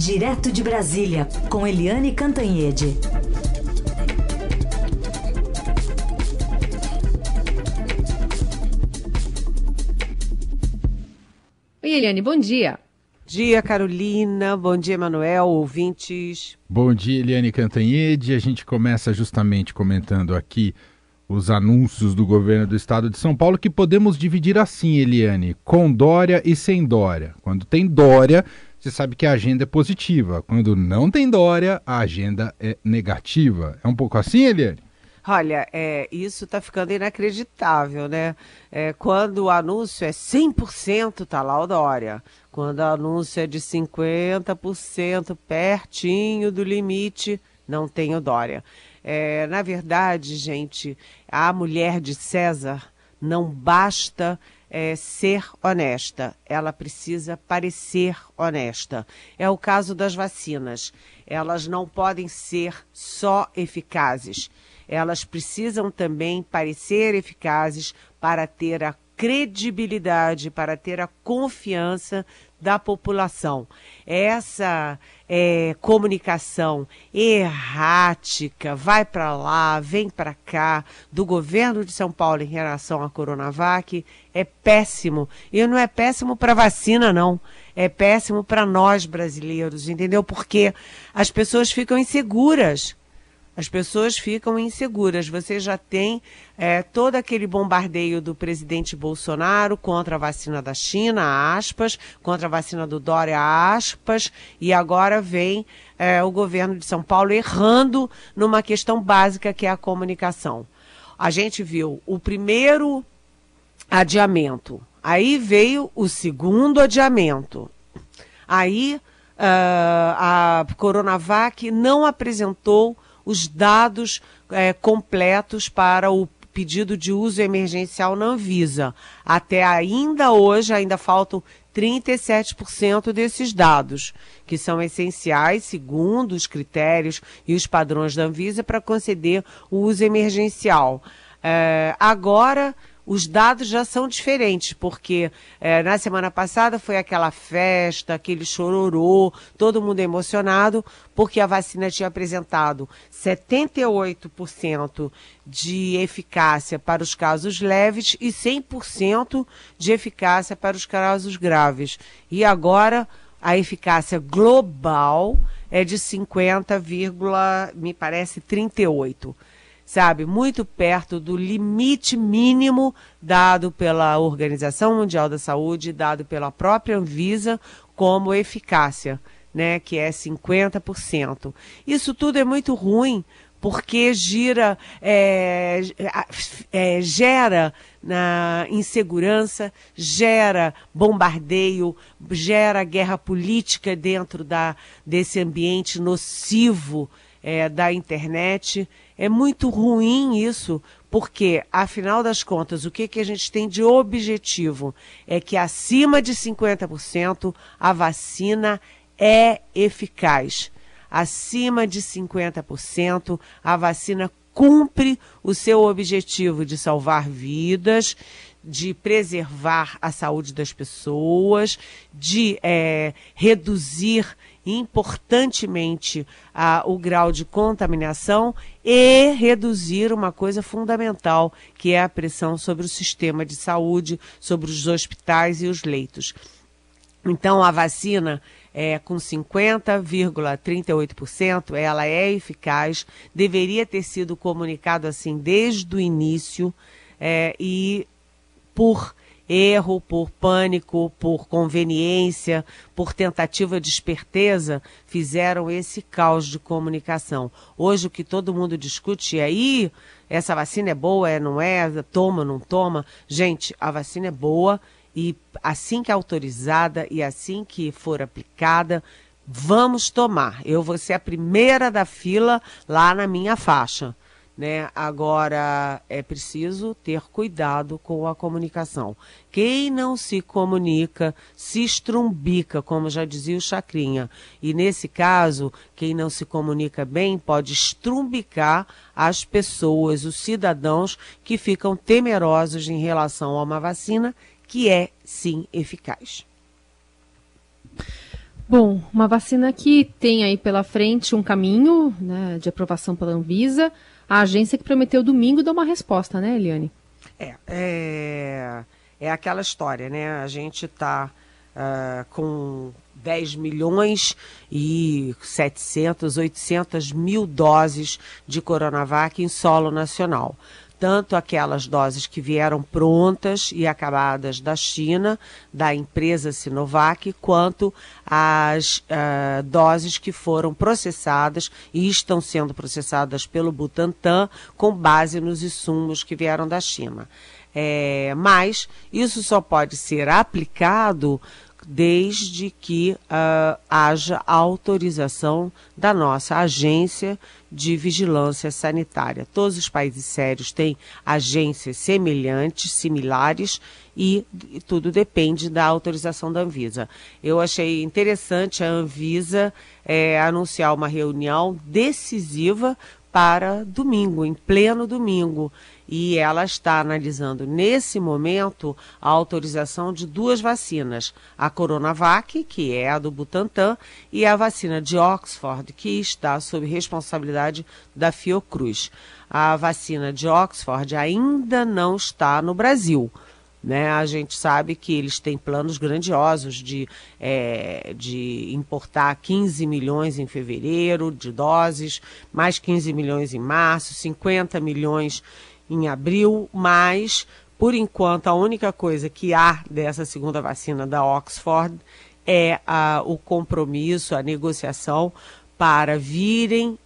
Direto de Brasília, com Eliane Cantanhede. Oi, Eliane, bom dia. dia, Carolina. Bom dia, Manuel, ouvintes. Bom dia, Eliane Cantanhede. A gente começa justamente comentando aqui os anúncios do governo do estado de São Paulo que podemos dividir assim, Eliane, com Dória e sem Dória. Quando tem Dória, você sabe que a agenda é positiva. Quando não tem Dória, a agenda é negativa. É um pouco assim, Eliane? Olha, é, isso está ficando inacreditável, né? É, quando o anúncio é 100%, tá lá o Dória. Quando o anúncio é de 50%, pertinho do limite, não tem o Dória. É, na verdade, gente, a mulher de César não basta é, ser honesta, ela precisa parecer honesta. É o caso das vacinas. Elas não podem ser só eficazes. Elas precisam também parecer eficazes para ter a credibilidade, para ter a confiança da população. Essa é, comunicação errática, vai para lá, vem para cá, do governo de São Paulo em relação à Coronavac, é péssimo. E não é péssimo para vacina, não. É péssimo para nós brasileiros, entendeu? Porque as pessoas ficam inseguras as pessoas ficam inseguras. Você já tem é, todo aquele bombardeio do presidente Bolsonaro contra a vacina da China, aspas, contra a vacina do Dória, aspas, e agora vem é, o governo de São Paulo errando numa questão básica que é a comunicação. A gente viu o primeiro adiamento, aí veio o segundo adiamento. Aí uh, a Coronavac não apresentou os dados é, completos para o pedido de uso emergencial na Anvisa. Até ainda hoje, ainda faltam 37% desses dados, que são essenciais, segundo os critérios e os padrões da Anvisa, para conceder o uso emergencial. É, agora, os dados já são diferentes, porque é, na semana passada foi aquela festa, aquele chororô, todo mundo emocionado, porque a vacina tinha apresentado 78% de eficácia para os casos leves e 100% de eficácia para os casos graves. E agora a eficácia global é de 50, me parece 38 sabe, muito perto do limite mínimo dado pela Organização Mundial da Saúde, dado pela própria Anvisa como eficácia, né, que é 50%. Isso tudo é muito ruim porque gira, é, é, gera na insegurança, gera bombardeio, gera guerra política dentro da, desse ambiente nocivo é, da internet. É muito ruim isso, porque, afinal das contas, o que, que a gente tem de objetivo é que acima de 50% a vacina é eficaz. Acima de 50% a vacina cumpre o seu objetivo de salvar vidas, de preservar a saúde das pessoas, de é, reduzir importantemente a, o grau de contaminação e reduzir uma coisa fundamental, que é a pressão sobre o sistema de saúde, sobre os hospitais e os leitos. Então, a vacina é, com 50,38%, ela é eficaz, deveria ter sido comunicado assim desde o início é, e por erro, por pânico, por conveniência, por tentativa de esperteza, fizeram esse caos de comunicação. Hoje o que todo mundo discute é aí, essa vacina é boa, é, não é, toma, não toma. Gente, a vacina é boa e assim que é autorizada e assim que for aplicada, vamos tomar. Eu vou ser a primeira da fila lá na minha faixa. Né? Agora é preciso ter cuidado com a comunicação. Quem não se comunica se estrumbica, como já dizia o Chacrinha. E nesse caso, quem não se comunica bem pode estrumbicar as pessoas, os cidadãos que ficam temerosos em relação a uma vacina que é sim eficaz. Bom, uma vacina que tem aí pela frente um caminho né, de aprovação pela Anvisa. A agência que prometeu domingo dar uma resposta, né, Eliane? É, é, é aquela história, né? A gente está uh, ah, com 10 milhões e 700, 800 mil doses de Coronavac em solo nacional. Tanto aquelas doses que vieram prontas e acabadas da China, da empresa Sinovac, quanto as uh, doses que foram processadas e estão sendo processadas pelo Butantan com base nos insumos que vieram da China. É, mas isso só pode ser aplicado desde que uh, haja autorização da nossa agência de vigilância sanitária. Todos os países sérios têm agências semelhantes, similares, e, e tudo depende da autorização da Anvisa. Eu achei interessante a Anvisa é, anunciar uma reunião decisiva para domingo, em pleno domingo e ela está analisando nesse momento a autorização de duas vacinas, a Coronavac, que é a do Butantan, e a vacina de Oxford, que está sob responsabilidade da Fiocruz. A vacina de Oxford ainda não está no Brasil. Né? A gente sabe que eles têm planos grandiosos de, é, de importar 15 milhões em fevereiro de doses, mais 15 milhões em março, 50 milhões em abril, mas, por enquanto, a única coisa que há dessa segunda vacina da Oxford é a, o compromisso, a negociação para virem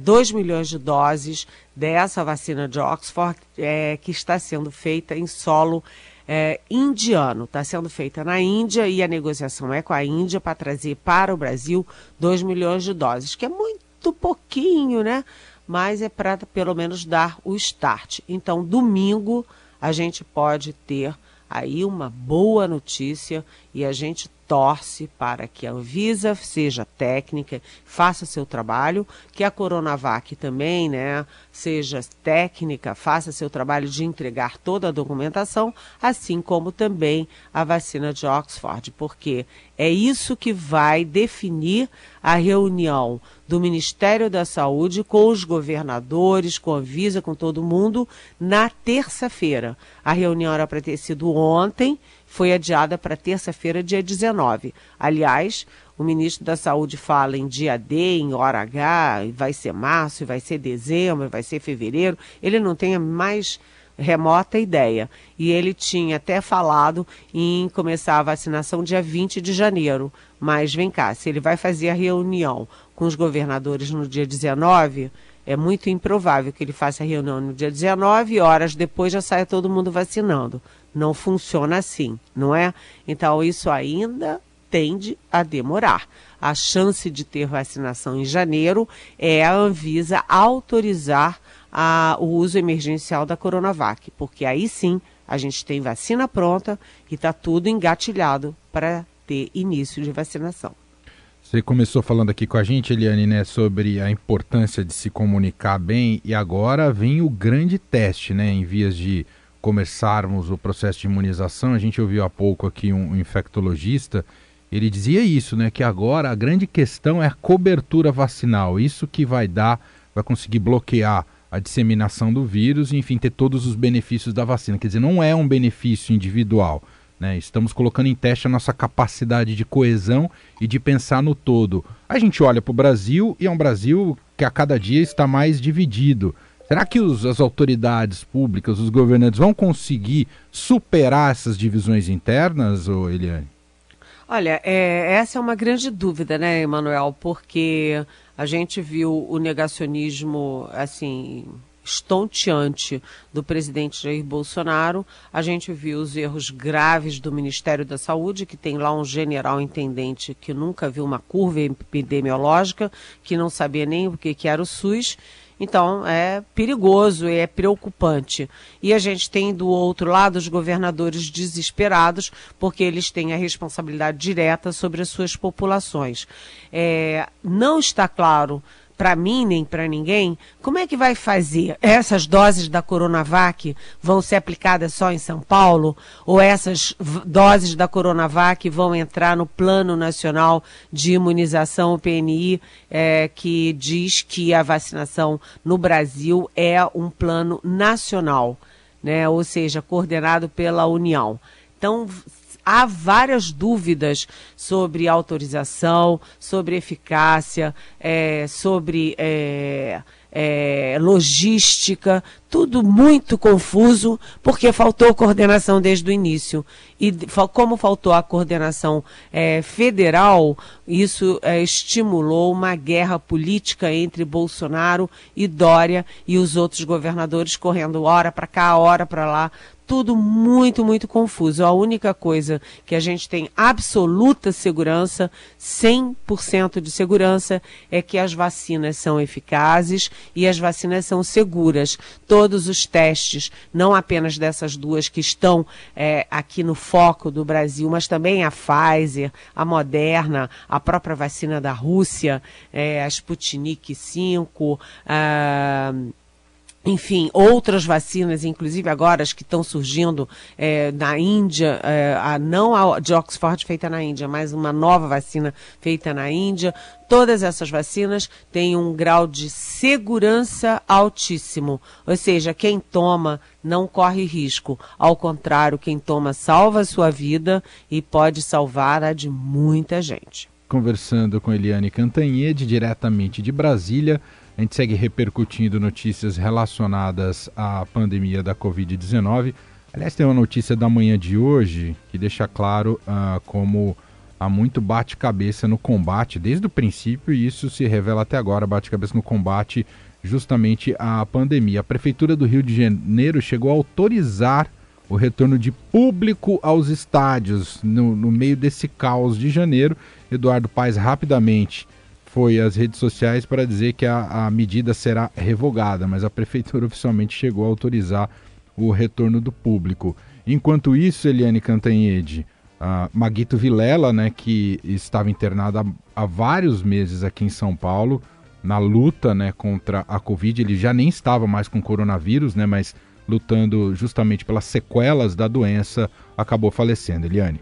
2 milhões de doses dessa vacina de Oxford, é, que está sendo feita em solo é, indiano. Está sendo feita na Índia e a negociação é com a Índia para trazer para o Brasil 2 milhões de doses, que é muito pouquinho, né? mas é para pelo menos dar o start. Então, domingo a gente pode ter aí uma boa notícia e a gente torce para que a Anvisa seja técnica, faça seu trabalho, que a Coronavac também, né, seja técnica, faça seu trabalho de entregar toda a documentação, assim como também a vacina de Oxford, porque é isso que vai definir a reunião do Ministério da Saúde com os governadores, com a Anvisa, com todo mundo, na terça-feira. A reunião era para ter sido ontem, foi adiada para terça-feira, dia 19. Aliás, o ministro da Saúde fala em dia D, em hora H, vai ser março, vai ser dezembro, vai ser fevereiro. Ele não tem a mais remota ideia. E ele tinha até falado em começar a vacinação dia 20 de janeiro. Mas vem cá, se ele vai fazer a reunião com os governadores no dia 19, é muito improvável que ele faça a reunião no dia 19 e horas depois já saia todo mundo vacinando. Não funciona assim, não é? Então, isso ainda tende a demorar. A chance de ter vacinação em janeiro é a Anvisa autorizar a, o uso emergencial da Coronavac, porque aí sim a gente tem vacina pronta e está tudo engatilhado para ter início de vacinação. Você começou falando aqui com a gente, Eliane, né, sobre a importância de se comunicar bem e agora vem o grande teste, né, em vias de começarmos o processo de imunização, a gente ouviu há pouco aqui um infectologista, ele dizia isso, né, que agora a grande questão é a cobertura vacinal, isso que vai dar, vai conseguir bloquear a disseminação do vírus e, enfim, ter todos os benefícios da vacina. Quer dizer, não é um benefício individual, né? Estamos colocando em teste a nossa capacidade de coesão e de pensar no todo. A gente olha para o Brasil e é um Brasil que a cada dia está mais dividido. Será que os, as autoridades públicas, os governantes, vão conseguir superar essas divisões internas, ou Eliane? Olha, é, essa é uma grande dúvida, né, Emanuel? Porque a gente viu o negacionismo, assim, estonteante do presidente Jair Bolsonaro. A gente viu os erros graves do Ministério da Saúde, que tem lá um general intendente que nunca viu uma curva epidemiológica, que não sabia nem o que, que era o SUS. Então é perigoso, é preocupante. E a gente tem do outro lado os governadores desesperados, porque eles têm a responsabilidade direta sobre as suas populações. É, não está claro para mim nem para ninguém, como é que vai fazer? Essas doses da Coronavac vão ser aplicadas só em São Paulo? Ou essas doses da Coronavac vão entrar no Plano Nacional de Imunização, o PNI, é, que diz que a vacinação no Brasil é um plano nacional, né? ou seja, coordenado pela União. Então, há várias dúvidas sobre autorização, sobre eficácia, é, sobre é, é, logística, tudo muito confuso, porque faltou coordenação desde o início. E como faltou a coordenação é, federal, isso é, estimulou uma guerra política entre Bolsonaro e Dória e os outros governadores correndo hora para cá, hora para lá, tudo muito, muito confuso. A única coisa que a gente tem absoluta segurança, 100% de segurança, é que as vacinas são eficazes e as vacinas são seguras. Todos os testes, não apenas dessas duas que estão é, aqui no foco do Brasil, mas também a Pfizer, a Moderna, a própria vacina da Rússia, é, a Sputnik 5, a enfim, outras vacinas, inclusive agora as que estão surgindo é, na Índia, é, a, não a de Oxford feita na Índia, mas uma nova vacina feita na Índia. Todas essas vacinas têm um grau de segurança altíssimo, ou seja, quem toma não corre risco. Ao contrário, quem toma salva a sua vida e pode salvar a de muita gente. Conversando com Eliane Cantanhede, diretamente de Brasília. A gente segue repercutindo notícias relacionadas à pandemia da Covid-19. Aliás, tem uma notícia da manhã de hoje que deixa claro uh, como há muito bate-cabeça no combate, desde o princípio, e isso se revela até agora bate-cabeça no combate justamente à pandemia. A Prefeitura do Rio de Janeiro chegou a autorizar o retorno de público aos estádios no, no meio desse caos de janeiro. Eduardo Paes rapidamente foi às redes sociais para dizer que a, a medida será revogada, mas a prefeitura oficialmente chegou a autorizar o retorno do público. Enquanto isso, Eliane Cantanhede, uh, Maguito Vilela, né, que estava internado há, há, vários meses aqui em São Paulo, na luta né, contra a Covid, ele já nem estava mais com coronavírus, né, mas lutando justamente pelas sequelas da doença, acabou falecendo. Eliane.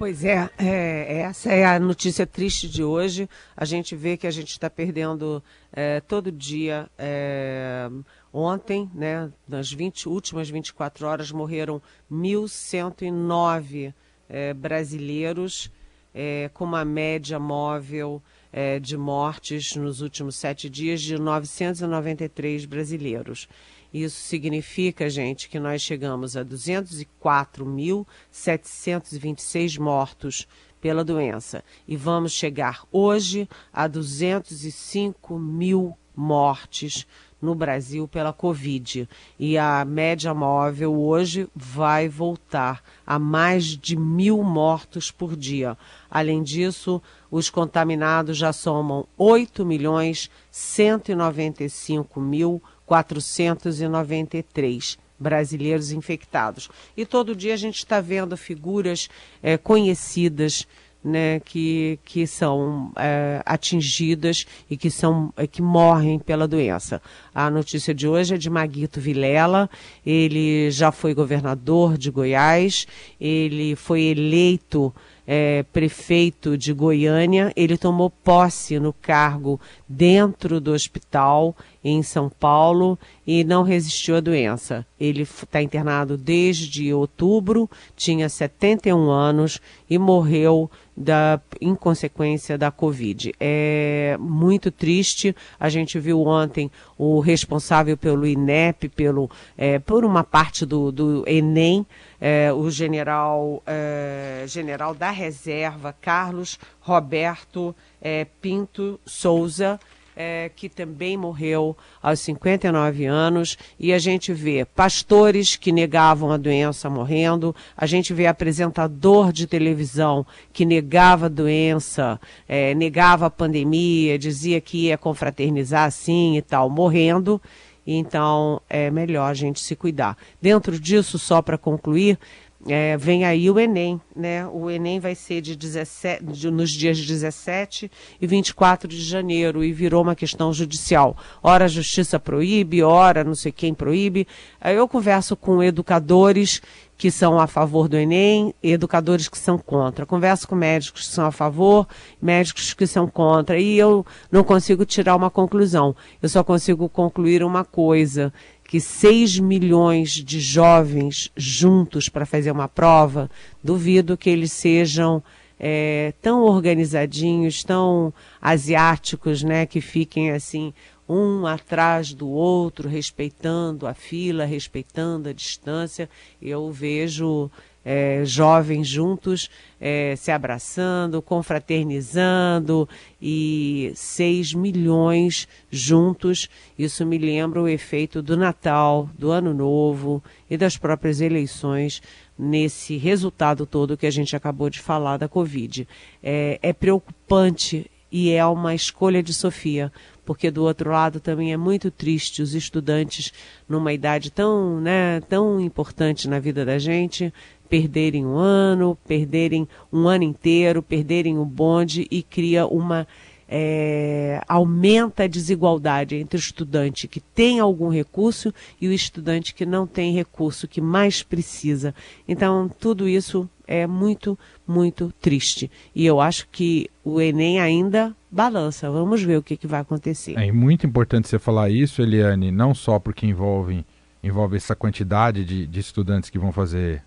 Pois é, é, essa é a notícia triste de hoje. A gente vê que a gente está perdendo é, todo dia. É, ontem, né, nas 20, últimas 24 horas, morreram 1.109 é, brasileiros, é, com uma média móvel é, de mortes nos últimos sete dias de 993 brasileiros. Isso significa, gente, que nós chegamos a 204.726 mortos pela doença e vamos chegar hoje a 205 mil mortes no Brasil pela Covid. E a média móvel hoje vai voltar a mais de mil mortos por dia. Além disso, os contaminados já somam 8 milhões 195 mil 493 brasileiros infectados. E todo dia a gente está vendo figuras é, conhecidas né, que, que são é, atingidas e que, são, é, que morrem pela doença. A notícia de hoje é de Maguito Vilela, ele já foi governador de Goiás, ele foi eleito é, prefeito de Goiânia, ele tomou posse no cargo dentro do hospital em São Paulo e não resistiu à doença. Ele está internado desde outubro, tinha 71 anos e morreu da, em consequência da Covid. É muito triste. A gente viu ontem o responsável pelo INEP, pelo, é, por uma parte do, do Enem, é, o general, é, general da reserva, Carlos Roberto é, Pinto Souza, é, que também morreu aos 59 anos, e a gente vê pastores que negavam a doença morrendo, a gente vê apresentador de televisão que negava a doença, é, negava a pandemia, dizia que ia confraternizar assim e tal, morrendo. Então é melhor a gente se cuidar. Dentro disso, só para concluir, é, vem aí o Enem, né? O Enem vai ser de 17, de, nos dias 17 e 24 de janeiro e virou uma questão judicial. Ora a justiça proíbe, ora não sei quem proíbe. Aí eu converso com educadores que são a favor do Enem educadores que são contra. Converso com médicos que são a favor, médicos que são contra. E eu não consigo tirar uma conclusão. Eu só consigo concluir uma coisa, que 6 milhões de jovens juntos para fazer uma prova, duvido que eles sejam é, tão organizadinhos, tão asiáticos, né, que fiquem assim um atrás do outro, respeitando a fila, respeitando a distância. Eu vejo é, jovens juntos é, se abraçando, confraternizando e 6 milhões juntos. Isso me lembra o efeito do Natal, do Ano Novo e das próprias eleições nesse resultado todo que a gente acabou de falar da Covid. É, é preocupante e é uma escolha de Sofia, porque do outro lado também é muito triste os estudantes numa idade tão, né, tão importante na vida da gente perderem um ano, perderem um ano inteiro, perderem o bonde e cria uma é, aumenta a desigualdade entre o estudante que tem algum recurso e o estudante que não tem recurso, que mais precisa. Então, tudo isso é muito, muito triste. E eu acho que o Enem ainda balança. Vamos ver o que, que vai acontecer. É muito importante você falar isso, Eliane, não só porque envolve, envolve essa quantidade de, de estudantes que vão fazer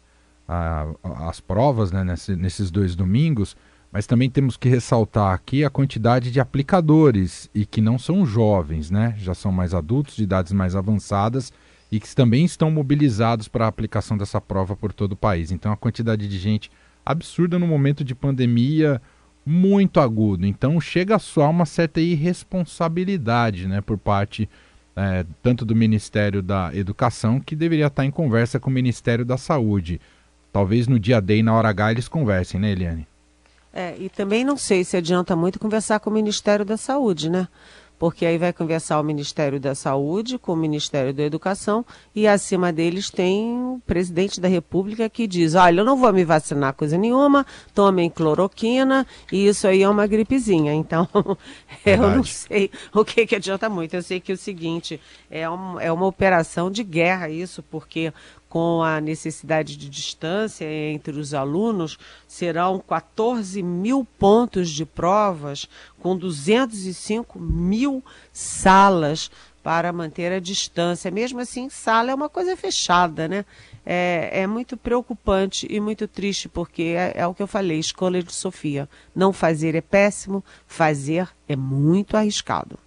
a, as provas né, nesse, nesses dois domingos, mas também temos que ressaltar aqui a quantidade de aplicadores e que não são jovens, né? Já são mais adultos, de idades mais avançadas e que também estão mobilizados para a aplicação dessa prova por todo o país. Então a quantidade de gente absurda no momento de pandemia muito agudo. Então chega soar uma certa irresponsabilidade, né, por parte é, tanto do Ministério da Educação que deveria estar em conversa com o Ministério da Saúde. Talvez no dia D e na hora H eles conversem, né, Eliane? É, e também não sei se adianta muito conversar com o Ministério da Saúde, né? Porque aí vai conversar o Ministério da Saúde com o Ministério da Educação e acima deles tem o presidente da República que diz: olha, eu não vou me vacinar coisa nenhuma, tomem cloroquina e isso aí é uma gripezinha. Então, eu não sei o que, que adianta muito. Eu sei que é o seguinte: é, um, é uma operação de guerra isso, porque com a necessidade de distância entre os alunos, serão 14 mil pontos de provas, com 205 mil salas para manter a distância. Mesmo assim, sala é uma coisa fechada, né? É, é muito preocupante e muito triste, porque é, é o que eu falei, escolha de Sofia. Não fazer é péssimo, fazer é muito arriscado.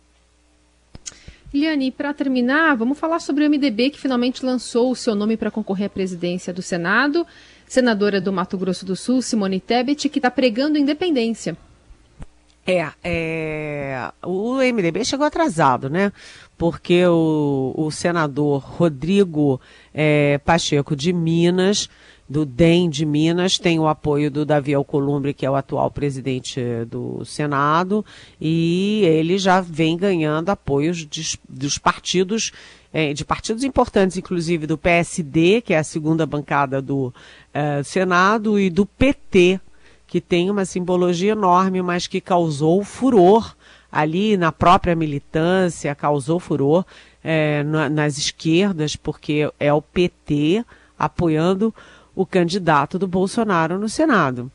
Liane, para terminar, vamos falar sobre o MDB que finalmente lançou o seu nome para concorrer à presidência do Senado. Senadora do Mato Grosso do Sul, Simone Tebet, que está pregando independência. É, é, o MDB chegou atrasado, né? Porque o, o senador Rodrigo é, Pacheco de Minas do DEM de Minas, tem o apoio do Davi Alcolumbre, que é o atual presidente do Senado, e ele já vem ganhando apoios de, dos partidos, é, de partidos importantes, inclusive do PSD, que é a segunda bancada do é, Senado, e do PT, que tem uma simbologia enorme, mas que causou furor ali na própria militância, causou furor é, nas esquerdas, porque é o PT apoiando o candidato do Bolsonaro no Senado.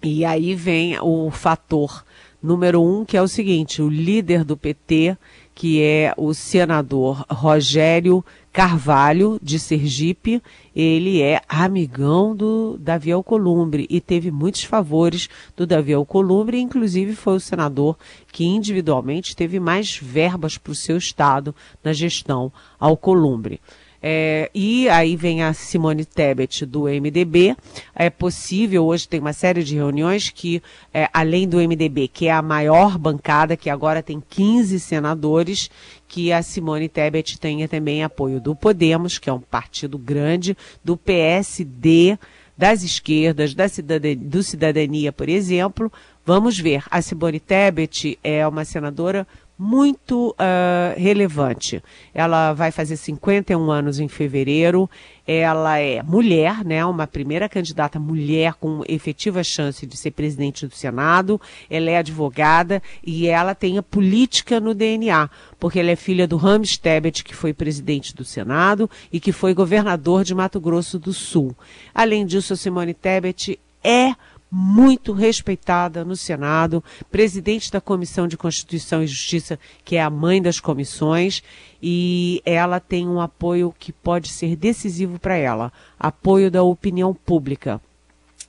E aí vem o fator número um, que é o seguinte: o líder do PT, que é o senador Rogério Carvalho, de Sergipe, ele é amigão do Davi Alcolumbre e teve muitos favores do Davi Alcolumbre, inclusive foi o senador que individualmente teve mais verbas para o seu estado na gestão Alcolumbre. É, e aí vem a Simone Tebet do MDB. É possível, hoje tem uma série de reuniões que, é, além do MDB, que é a maior bancada, que agora tem 15 senadores, que a Simone Tebet tenha também apoio do Podemos, que é um partido grande, do PSD, das esquerdas, da cidadania, do Cidadania, por exemplo. Vamos ver. A Simone Tebet é uma senadora muito uh, relevante. Ela vai fazer 51 anos em fevereiro. Ela é mulher, né? Uma primeira candidata mulher com efetiva chance de ser presidente do Senado. Ela é advogada e ela tem a política no DNA, porque ela é filha do Rames Tebet, que foi presidente do Senado e que foi governador de Mato Grosso do Sul. Além disso, a Simone Tebet é muito respeitada no Senado, presidente da Comissão de Constituição e Justiça, que é a mãe das comissões, e ela tem um apoio que pode ser decisivo para ela apoio da opinião pública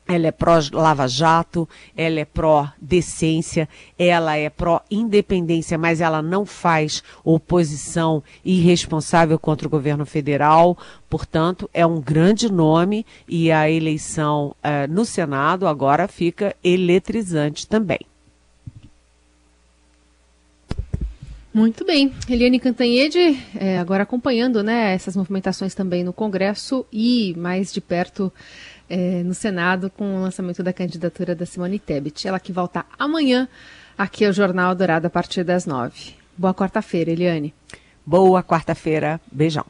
ela é pró-Lava Jato, ela é pró-decência, ela é pró-independência, mas ela não faz oposição irresponsável contra o governo federal. Portanto, é um grande nome e a eleição uh, no Senado agora fica eletrizante também. Muito bem. Eliane Cantanhede, é, agora acompanhando né, essas movimentações também no Congresso e mais de perto é, no Senado com o lançamento da candidatura da Simone Tebet. Ela que volta amanhã aqui ao Jornal Dourado a partir das nove. Boa quarta-feira, Eliane. Boa quarta-feira. Beijão.